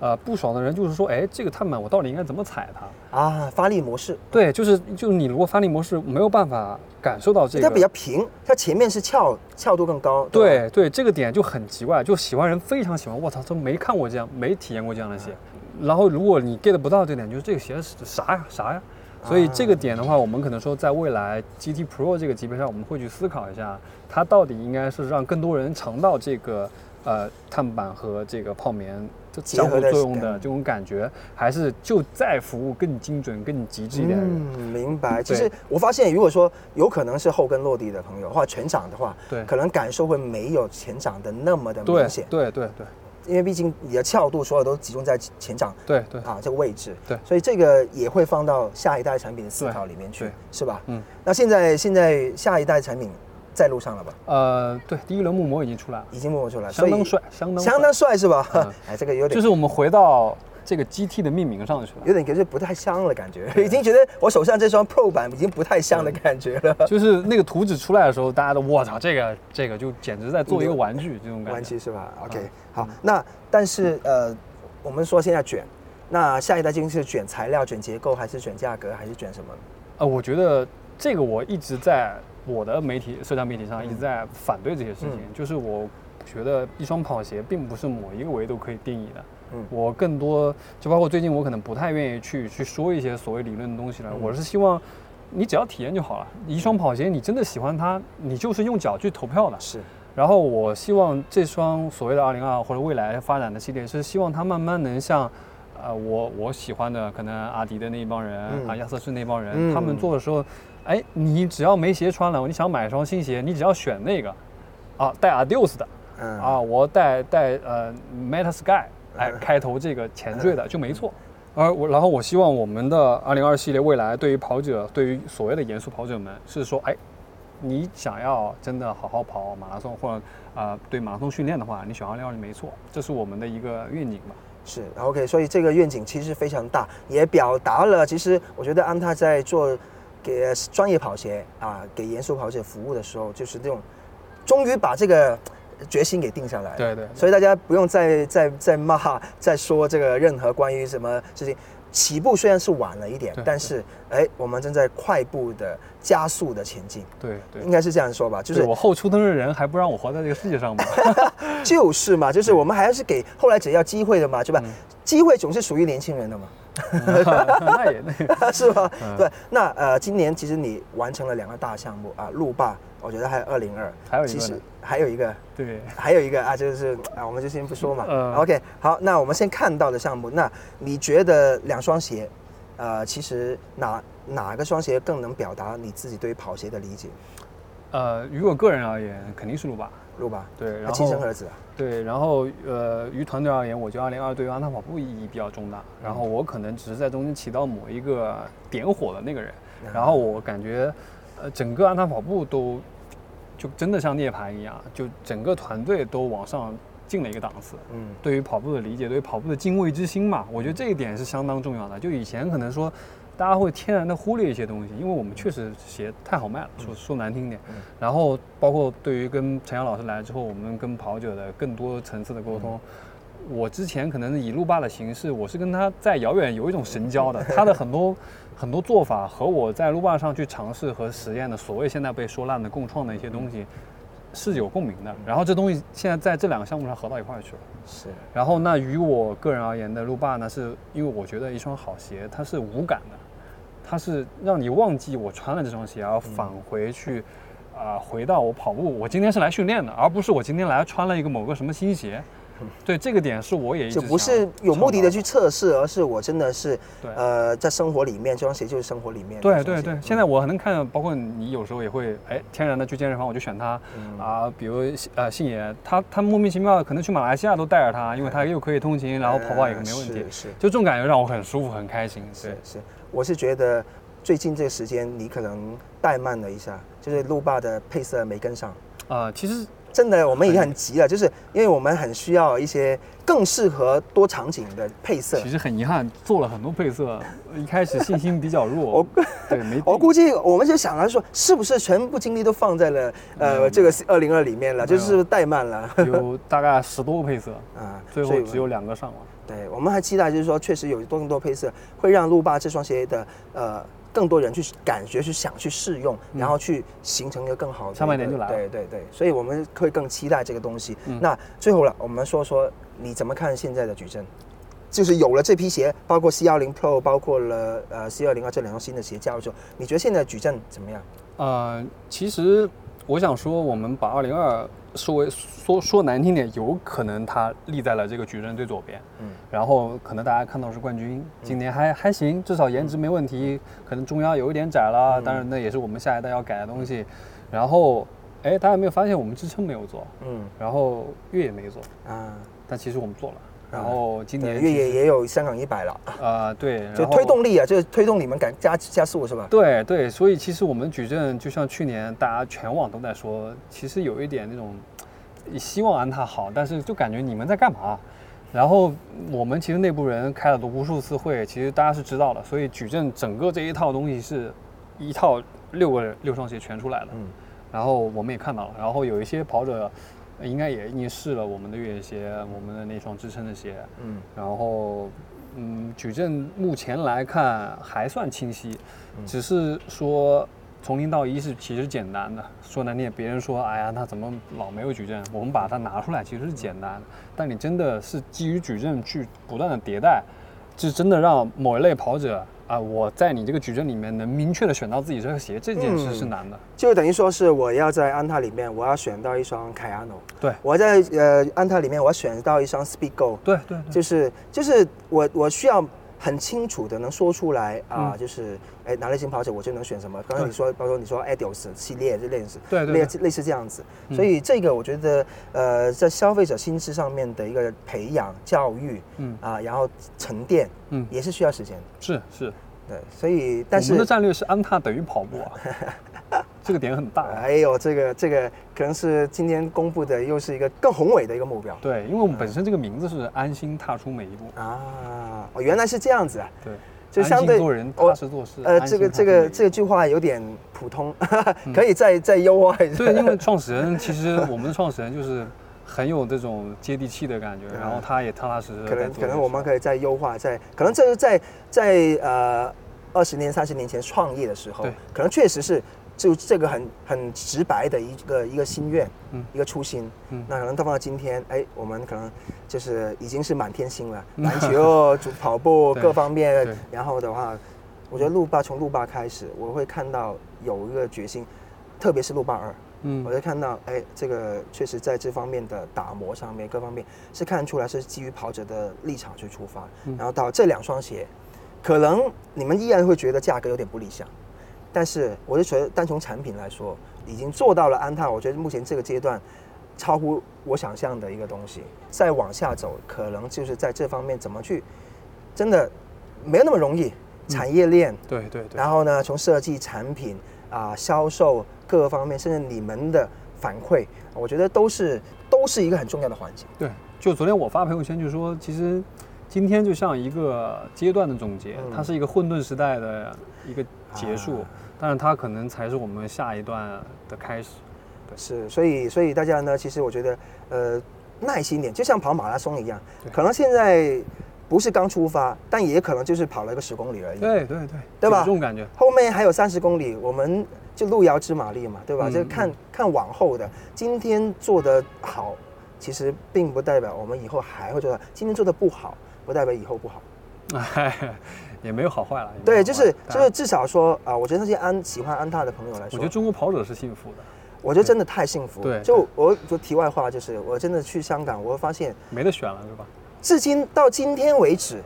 B: 呃，不爽的人就是说，哎，这个碳板我到底应该怎么踩它
A: 啊？发力模式，
B: 对，就是就是你如果发力模式没有办法感受到这个，
A: 它比较平，它前面是翘翘度更高。
B: 对对，这个点就很奇怪，就喜欢人非常喜欢，我操，都没看过这样，没体验过这样的鞋。然后如果你 get 不到这点，就是这个鞋是啥呀啥呀？所以这个点的话，我们可能说在未来 GT Pro 这个级别上，我们会去思考一下，它到底应该是让更多人尝到这个呃碳板和这个泡棉。相互作用的这种感觉，还是就在服务更精准、更极致一点。嗯，
A: 明白。其实我发现，如果说有可能是后跟落地的朋友，或者全掌的话，对，可能感受会没有前掌的那么的明显。
B: 对对对，
A: 因为毕竟你的翘度所有都集中在前掌。
B: 对对
A: 啊，这个位置。
B: 对，
A: 所以这个也会放到下一代产品的思考里面去，是吧？嗯。那现在现在下一代产品。在路上了吧？
B: 呃，对，第一轮木模已经出来了，
A: 已经木模出来了，
B: 相当帅，相当
A: 相当帅是吧？哎，这个有点，
B: 就是我们回到这个 GT 的命名上去了，
A: 有点感觉不太像了，感觉已经觉得我手上这双 Pro 版已经不太像的感觉了。
B: 就是那个图纸出来的时候，大家都我操，这个这个就简直在做一个玩具这种感觉。
A: 玩具是吧？OK，好，那但是呃，我们说现在卷，那下一代究竟是卷材料、卷结构，还是卷价格，还是卷什么？
B: 呃，我觉得这个我一直在。我的媒体社交媒体上一直在反对这些事情，就是我觉得一双跑鞋并不是某一个维度可以定义的。嗯，我更多就包括最近我可能不太愿意去去说一些所谓理论的东西了。我是希望你只要体验就好了。一双跑鞋，你真的喜欢它，你就是用脚去投票的。
A: 是。
B: 然后我希望这双所谓的二零二或者未来发展的系列，是希望它慢慢能像，呃，我我喜欢的可能阿迪的那一帮人啊，亚瑟士那帮人，他们做的时候。哎，你只要没鞋穿了，你想买一双新鞋，你只要选那个，啊，带 Adidas 的，啊，我带带呃 Meta Sky，哎，开头这个前缀的就没错。而我，然后我希望我们的二零二系列未来对于跑者，对于所谓的严肃跑者们，是说，哎，你想要真的好好跑马拉松，或者啊对马拉松训练的话，你选二零二零没错，这是我们的一个愿景吧。
A: 是，OK，所以这个愿景其实非常大，也表达了其实我觉得安踏在做。给专业跑鞋啊，给严肃跑鞋服务的时候，就是这种，终于把这个决心给定下来。
B: 对对。
A: 所以大家不用再再再骂、再说这个任何关于什么事情。起步虽然是晚了一点，但是哎，我们正在快步的加速的前进。
B: 对对。
A: 应该是这样说吧，就是
B: 我后出生的人还不让我活在这个世界上吗？
A: 就是嘛，就是我们还是给后来者要机会的嘛，对吧？机会总是属于年轻人的嘛。
B: 那也那
A: 是吧？对，那呃，今年其实你完成了两个大项目啊，路霸，我觉得还有二零二，
B: 还有其实，
A: 还有一个，
B: 对，
A: 还有一个啊，就是啊，我们就先不说嘛。OK，好，那我们先看到的项目，那你觉得两双鞋，呃，其实哪哪个双鞋更能表达你自己对于跑鞋的理解？
B: 呃，于我个人而言，肯定是路霸。
A: 路吧，
B: 对，然后
A: 亲生儿子啊。
B: 对，然后呃，于团队而言，我觉得二零二对于安踏跑步意义比较重大。然后我可能只是在中间起到某一个点火的那个人。然后我感觉，呃，整个安踏跑步都就真的像涅槃一样，就整个团队都往上进了一个档次。嗯，对于跑步的理解，对于跑步的敬畏之心嘛，我觉得这一点是相当重要的。就以前可能说。大家会天然的忽略一些东西，因为我们确实鞋太好卖了，说说难听点。然后包括对于跟陈阳老师来之后，我们跟跑者的更多层次的沟通，我之前可能以路霸的形式，我是跟他在遥远有一种神交的，他的很多 很多做法和我在路霸上去尝试和实验的所谓现在被说烂的共创的一些东西是有共鸣的。然后这东西现在在这两个项目上合到一块儿去了。
A: 是。
B: 然后那于我个人而言的路霸呢，是因为我觉得一双好鞋它是无感的，它是让你忘记我穿了这双鞋，而返回去。啊，回到我跑步，我今天是来训练的，而不是我今天来穿了一个某个什么新鞋。对，这个点是我也
A: 就不是有目的的去测试，而是我真的是呃在生活里面这双鞋就是生活里面。
B: 对对对，现在我能看，包括你有时候也会哎天然的去健身房，我就选它啊。比如呃信野，他他莫名其妙可能去马来西亚都带着它，因为它又可以通勤，然后跑跑也没问题。
A: 是，
B: 就这种感觉让我很舒服很开心。
A: 是是，我是觉得最近这个时间你可能怠慢了一下。就是路霸的配色没跟上
B: 啊，其实
A: 真的我们已经很急了，就是因为我们很需要一些更适合多场景的配色。
B: 其实很遗憾，做了很多配色，一开始信心比较弱。
A: 我
B: 对没，
A: 我估计我们就想了说，是不是全部精力都放在了呃这个二零二里面了，就是怠慢了。
B: 有大概十多个配色 啊，最后只有两个上了。
A: 对，我们还期待就是说，确实有多更多配色会让路霸这双鞋的呃。更多人去感觉去想去试用，然后去形成一个更好的。
B: 上半年就来了。
A: 对对对，所以我们会更期待这个东西。那最后了，我们说说你怎么看现在的矩阵？就是有了这批鞋，包括 C 幺零 Pro，包括了呃 C 二零二这两双新的鞋加入之后，你觉得现在矩阵怎么样？
B: 呃，其实我想说，我们把二零二。说为说说难听点，有可能他立在了这个矩阵最左边，嗯，然后可能大家看到是冠军，今年还还行，至少颜值没问题，可能中央有一点窄了，当然那也是我们下一代要改的东西。然后，哎，大家有没有发现我们支撑没有做？嗯，然后越野没做啊，但其实我们做了。然后今年
A: 越野也有香港一百了
B: 啊，对，
A: 就推动力啊，就是推动你们赶加加速是吧？
B: 对对，所以其实我们矩阵就像去年大家全网都在说，其实有一点那种希望安踏好，但是就感觉你们在干嘛？然后我们其实内部人开了无数次会，其实大家是知道的，所以矩阵整个这一套东西是一套六个六双鞋全出来了，嗯，然后我们也看到了，然后有一些跑者。应该也已经试了我们的越野鞋，我们的那双支撑的鞋，嗯，然后，嗯，矩阵目前来看还算清晰，只是说从零到一是其实简单的。说难听，别人说，哎呀，他怎么老没有矩阵？我们把它拿出来其实是简单的，但你真的是基于矩阵去不断的迭代，这真的让某一类跑者。啊，我在你这个矩阵里面能明确的选到自己这个鞋，这件事是难的。
A: 就等于说是我要在安踏里面，我要选到一双凯亚诺。
B: 对，
A: 我在呃安踏里面，我要选到一双 Speedgo。
B: 对对，
A: 就是就是我我需要很清楚的能说出来啊，就是哎哪类型跑者我就能选什么。刚刚你说，包括你说 Adios 系列这类似，
B: 对对，
A: 类类似这样子。所以这个我觉得呃在消费者心智上面的一个培养教育，嗯啊，然后沉淀。嗯，也是需要时间。
B: 是是，
A: 对，所以但是
B: 我们的战略是安踏等于跑步啊，这个点很大。
A: 哎呦，这个这个可能是今天公布的又是一个更宏伟的一个目标。
B: 对，因为我们本身这个名字是安心踏出每一步啊，
A: 哦，原来是这样子啊。
B: 对，就相对做人踏实做事。
A: 呃，这个这个这句话有点普通，可以再再优化一下。
B: 对，因为创始人其实我们的创始人就是。很有这种接地气的感觉，然后他也踏踏实实。
A: 可能可能我们可以再优化，在可能这是在在呃二十年、三十年前创业的时候，可能确实是就这个很很直白的一个一个心愿，嗯，一个初心，嗯，那可能到放到今天，哎，我们可能就是已经是满天星了，篮球、主跑步各方面，然后的话，我觉得路霸从路霸开始，我会看到有一个决心，特别是路霸二。嗯，我就看到，哎，这个确实在这方面的打磨上面，各方面是看出来是基于跑者的立场去出发。然后到这两双鞋，可能你们依然会觉得价格有点不理想，但是我就觉得单从产品来说，已经做到了安踏。我觉得目前这个阶段超乎我想象的一个东西。再往下走，可能就是在这方面怎么去，真的没有那么容易。产业链，
B: 对对对。
A: 然后呢，从设计产品啊，销售。各个方面，甚至你们的反馈，我觉得都是都是一个很重要的环节。
B: 对，就昨天我发朋友圈就说，其实今天就像一个阶段的总结，它是一个混沌时代的一个结束，但是它可能才是我们下一段的开始。
A: 是，所以所以大家呢，其实我觉得，呃，耐心点，就像跑马拉松一样，可能现在不是刚出发，但也可能就是跑了一个十公里而已。
B: 对对对，
A: 对吧？
B: 这种感觉。
A: 后面还有三十公里，我们就路遥知马力嘛，对吧？就看看往后的，今天做的好，其实并不代表我们以后还会做到。今天做的不好，不代表以后不好。哎，
B: 也没有好坏了。
A: 对，就是就是至少说啊，我觉得那些安喜欢安踏的朋友来说，
B: 我觉得中国跑者是幸福的。
A: 我觉得真的太幸福。
B: 对，
A: 就我就题外话，就是我真的去香港，我会发现
B: 没得选了，是吧？
A: 至今到今天为止，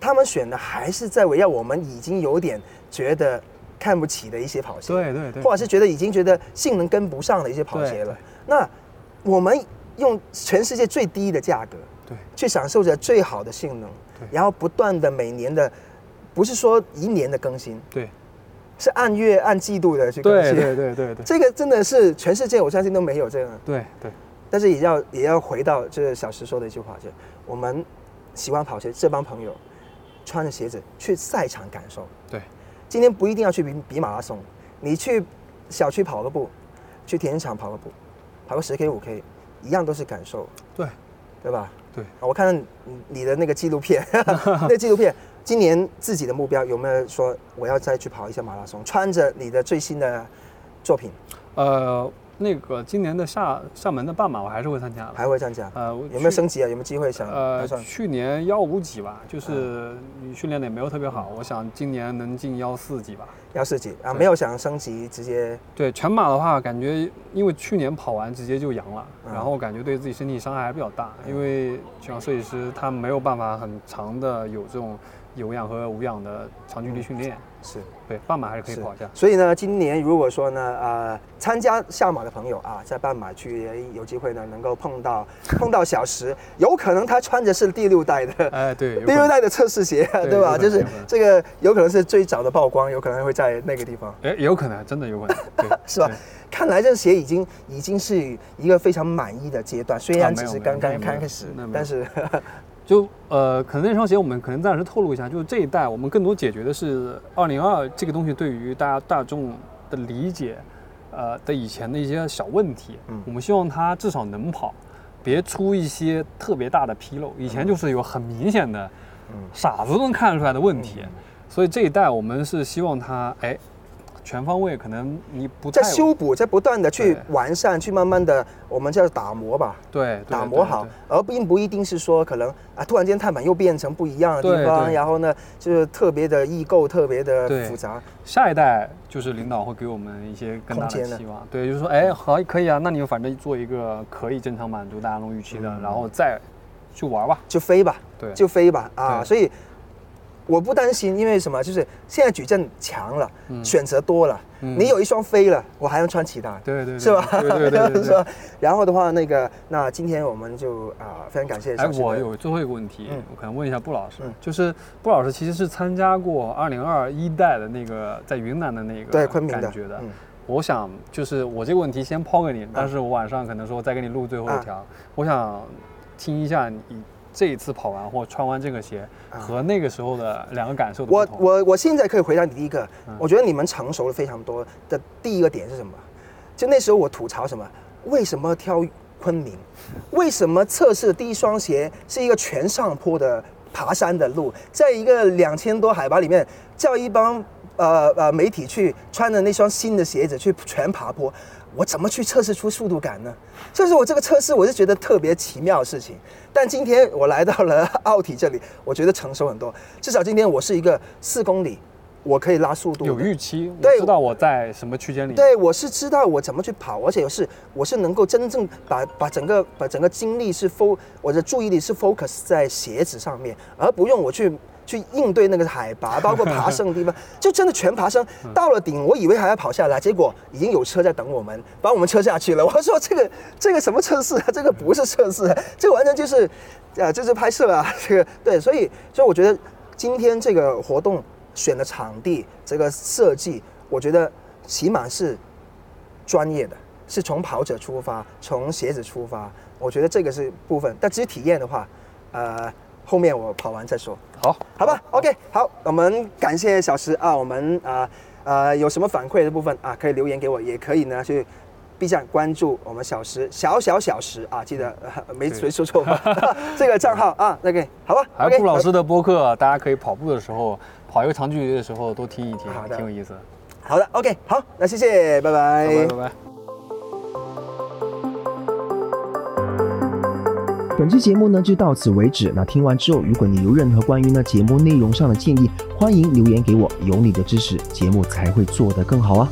A: 他们选的还是在围绕我们已经有点觉得看不起的一些跑鞋，
B: 对对对，
A: 或者是觉得已经觉得性能跟不上的一些跑鞋了。那我们用全世界最低的价格，
B: 对，
A: 去享受着最好的性能，
B: 对，
A: 然后不断的每年的，不是说一年的更新，
B: 对。
A: 是按月按季度的去更
B: 新，对对对对
A: 这个真的是全世界我相信都没有这样。
B: 对对，
A: 但是也要也要回到这小石说的一句话，就我们喜欢跑鞋这帮朋友，穿着鞋子去赛场感受。
B: 对，
A: 今天不一定要去比比马拉松，你去小区跑个步，去田径场跑个步，跑个十 K 五 K，一样都是感受。
B: 对，
A: 对吧？
B: 对，
A: 我看你的那个纪录片，那纪录片。今年自己的目标有没有说我要再去跑一下马拉松？穿着你的最新的作品，
B: 呃，那个今年的厦厦门的半马我还是会参加的，
A: 还会参加。呃，有没有升级啊？有没有机会想？呃，
B: 去年幺五几吧，就是你训练的也没有特别好，我想今年能进幺四几吧。
A: 幺四几啊，没有想升级，直接
B: 对全马的话，感觉因为去年跑完直接就阳了，然后感觉对自己身体伤害还比较大，因为就像设计师他没有办法很长的有这种。有氧和无氧的长距离训练
A: 是
B: 对，半马还是可以跑一下。
A: 所以呢，今年如果说呢，呃，参加下马的朋友啊，在半马区有机会呢，能够碰到 碰到小石，有可能他穿着是第六代的，
B: 哎，对，
A: 第六代的测试鞋，对 吧？就是这个有可能是最早的曝光，有可能会在那个地方。
B: 哎，有可能，真的有可能，
A: 是吧？看来这鞋已经已经是一个非常满意的阶段，虽然只是刚刚开始，但是。
B: 就呃，可能那双鞋我们可能暂时透露一下，就是这一代我们更多解决的是二零二这个东西对于大家大众的理解，呃的以前的一些小问题，嗯，我们希望它至少能跑，别出一些特别大的纰漏。以前就是有很明显的，傻子都能看得出来的问题，所以这一代我们是希望它哎。全方位可能你不
A: 在修补，在不断的去完善，去慢慢的我们叫打磨吧。
B: 对，
A: 打磨好，而并不一定是说可能啊，突然间碳板又变成不一样的地方，然后呢就是特别的易构，特别的复杂。
B: 下一代就是领导会给我们一些更大的希望。对，就是说哎好可以啊，那你反正做一个可以正常满足大家那种预期的，然后再去玩吧，
A: 就飞吧，
B: 对，
A: 就飞吧啊，所以。我不担心，因为什么？就是现在矩阵强了，选择多了，你有一双飞了，我还能穿其他，
B: 对对，
A: 是吧？
B: 对对对，是吧？
A: 然后的话，那个，那今天我们就啊，非常感谢。哎，
B: 我有最后一个问题，我可能问一下布老师，就是布老师其实是参加过二零二一代的那个在云南的那个
A: 对昆明
B: 的，我想就是我这个问题先抛给你，但是我晚上可能说再给你录最后一条，我想听一下你。这一次跑完或穿完这个鞋和那个时候的两个感受
A: 我我我现在可以回答你第一个，我觉得你们成熟了非常多的第一个点是什么？就那时候我吐槽什么？为什么挑昆明？为什么测试的第一双鞋是一个全上坡的爬山的路，在一个两千多海拔里面，叫一帮呃呃媒体去穿着那双新的鞋子去全爬坡？我怎么去测试出速度感呢？这是我这个测试，我是觉得特别奇妙的事情。但今天我来到了奥体这里，我觉得成熟很多。至少今天我是一个四公里，我可以拉速度，
B: 有预期，对，知道我在什么区间里。
A: 对，我是知道我怎么去跑，而且是我是能够真正把把整个把整个精力是 fo，我的注意力是 focus 在鞋子上面，而不用我去。去应对那个海拔，包括爬升的地方，就真的全爬升到了顶，我以为还要跑下来，结果已经有车在等我们，把我们车下去了。我说这个这个什么测试啊？这个不是测试，这完全就是，呃，这是拍摄啊。这个对，所以所以我觉得今天这个活动选的场地，这个设计，我觉得起码是专业的，是从跑者出发，从鞋子出发，我觉得这个是部分。但至于体验的话，呃。后面我跑完再说，
B: 好，
A: 好吧，OK，好，我们感谢小石啊，我们啊呃有什么反馈的部分啊，可以留言给我，也可以呢去 B 站关注我们小石小小小时啊，记得没没说错吧？这个账号啊，OK，好吧。
B: 还有顾老师的播客，大家可以跑步的时候，跑一个长距离的时候多听一听，挺有意思。
A: 好的，OK，好，那谢谢，拜拜，
B: 拜拜。
A: 本期节目呢就到此为止。那听完之后，如果你有任何关于呢节目内容上的建议，欢迎留言给我。有你的支持，节目才会做得更好啊。